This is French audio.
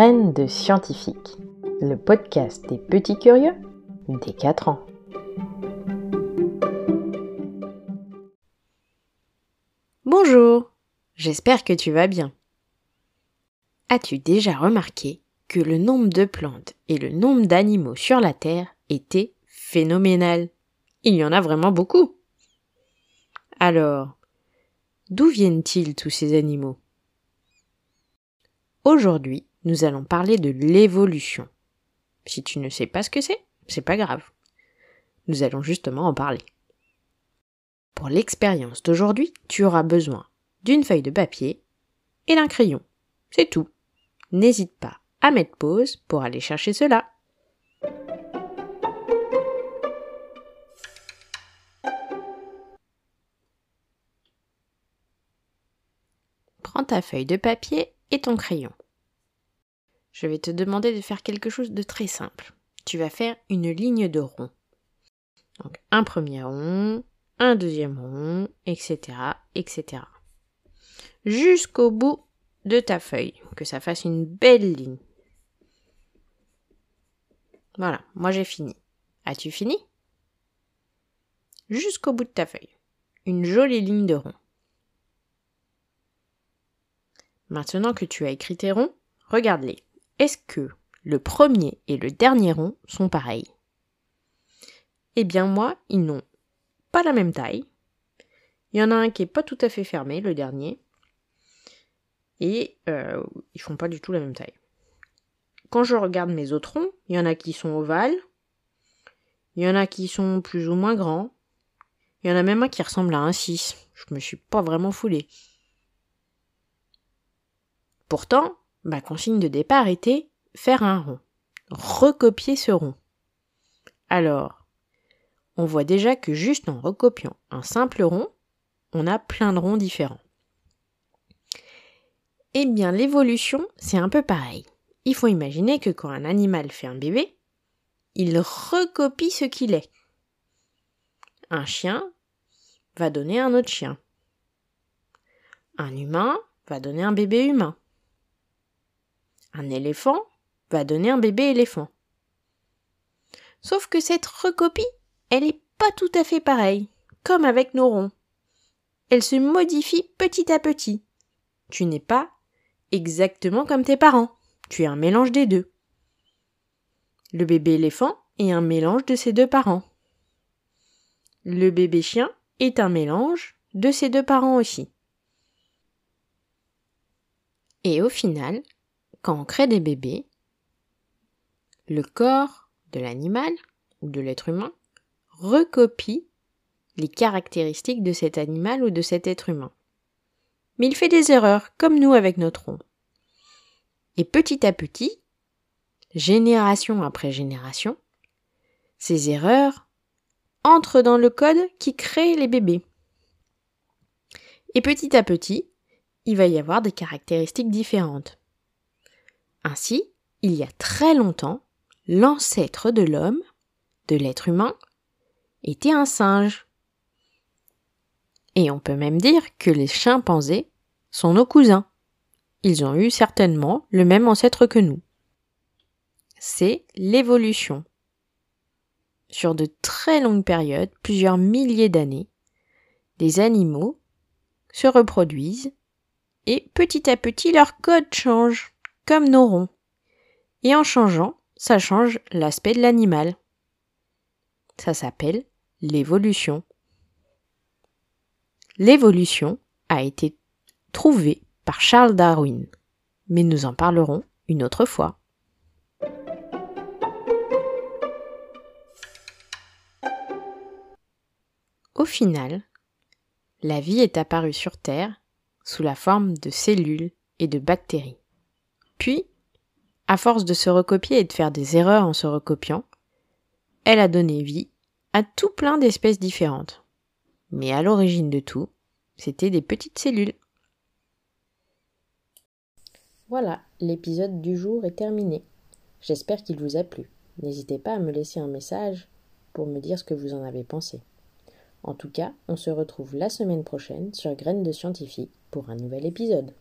De scientifique, le podcast des petits curieux des 4 ans. Bonjour, j'espère que tu vas bien. As-tu déjà remarqué que le nombre de plantes et le nombre d'animaux sur la Terre était phénoménal? Il y en a vraiment beaucoup. Alors, d'où viennent-ils tous ces animaux? Aujourd'hui, nous allons parler de l'évolution. Si tu ne sais pas ce que c'est, c'est pas grave. Nous allons justement en parler. Pour l'expérience d'aujourd'hui, tu auras besoin d'une feuille de papier et d'un crayon. C'est tout. N'hésite pas à mettre pause pour aller chercher cela. Prends ta feuille de papier et ton crayon. Je vais te demander de faire quelque chose de très simple. Tu vas faire une ligne de rond. Donc un premier rond, un deuxième rond, etc., etc. Jusqu'au bout de ta feuille, que ça fasse une belle ligne. Voilà, moi j'ai fini. As-tu fini? Jusqu'au bout de ta feuille. Une jolie ligne de rond. Maintenant que tu as écrit tes ronds, regarde-les. Est-ce que le premier et le dernier rond sont pareils? Eh bien moi, ils n'ont pas la même taille. Il y en a un qui est pas tout à fait fermé, le dernier. Et euh, ils font pas du tout la même taille. Quand je regarde mes autres ronds, il y en a qui sont ovales. Il y en a qui sont plus ou moins grands. Il y en a même un qui ressemble à un 6. Je me suis pas vraiment foulé. Pourtant, ma consigne de départ était faire un rond, recopier ce rond. Alors, on voit déjà que juste en recopiant un simple rond, on a plein de ronds différents. Eh bien, l'évolution, c'est un peu pareil. Il faut imaginer que quand un animal fait un bébé, il recopie ce qu'il est. Un chien va donner un autre chien. Un humain va donner un bébé humain. Un éléphant va donner un bébé éléphant. Sauf que cette recopie, elle n'est pas tout à fait pareille, comme avec nos ronds. Elle se modifie petit à petit. Tu n'es pas exactement comme tes parents. Tu es un mélange des deux. Le bébé éléphant est un mélange de ses deux parents. Le bébé chien est un mélange de ses deux parents aussi. Et au final, quand on crée des bébés, le corps de l'animal ou de l'être humain recopie les caractéristiques de cet animal ou de cet être humain. Mais il fait des erreurs, comme nous avec notre rond. Et petit à petit, génération après génération, ces erreurs entrent dans le code qui crée les bébés. Et petit à petit, il va y avoir des caractéristiques différentes. Ainsi, il y a très longtemps, l'ancêtre de l'homme, de l'être humain, était un singe. Et on peut même dire que les chimpanzés sont nos cousins. Ils ont eu certainement le même ancêtre que nous. C'est l'évolution. Sur de très longues périodes, plusieurs milliers d'années, des animaux se reproduisent et petit à petit leur code change comme nos ronds. Et en changeant, ça change l'aspect de l'animal. Ça s'appelle l'évolution. L'évolution a été trouvée par Charles Darwin, mais nous en parlerons une autre fois. Au final, la vie est apparue sur Terre sous la forme de cellules et de bactéries. Puis, à force de se recopier et de faire des erreurs en se recopiant, elle a donné vie à tout plein d'espèces différentes. Mais à l'origine de tout, c'était des petites cellules. Voilà, l'épisode du jour est terminé. J'espère qu'il vous a plu. N'hésitez pas à me laisser un message pour me dire ce que vous en avez pensé. En tout cas, on se retrouve la semaine prochaine sur Graines de Scientifique pour un nouvel épisode.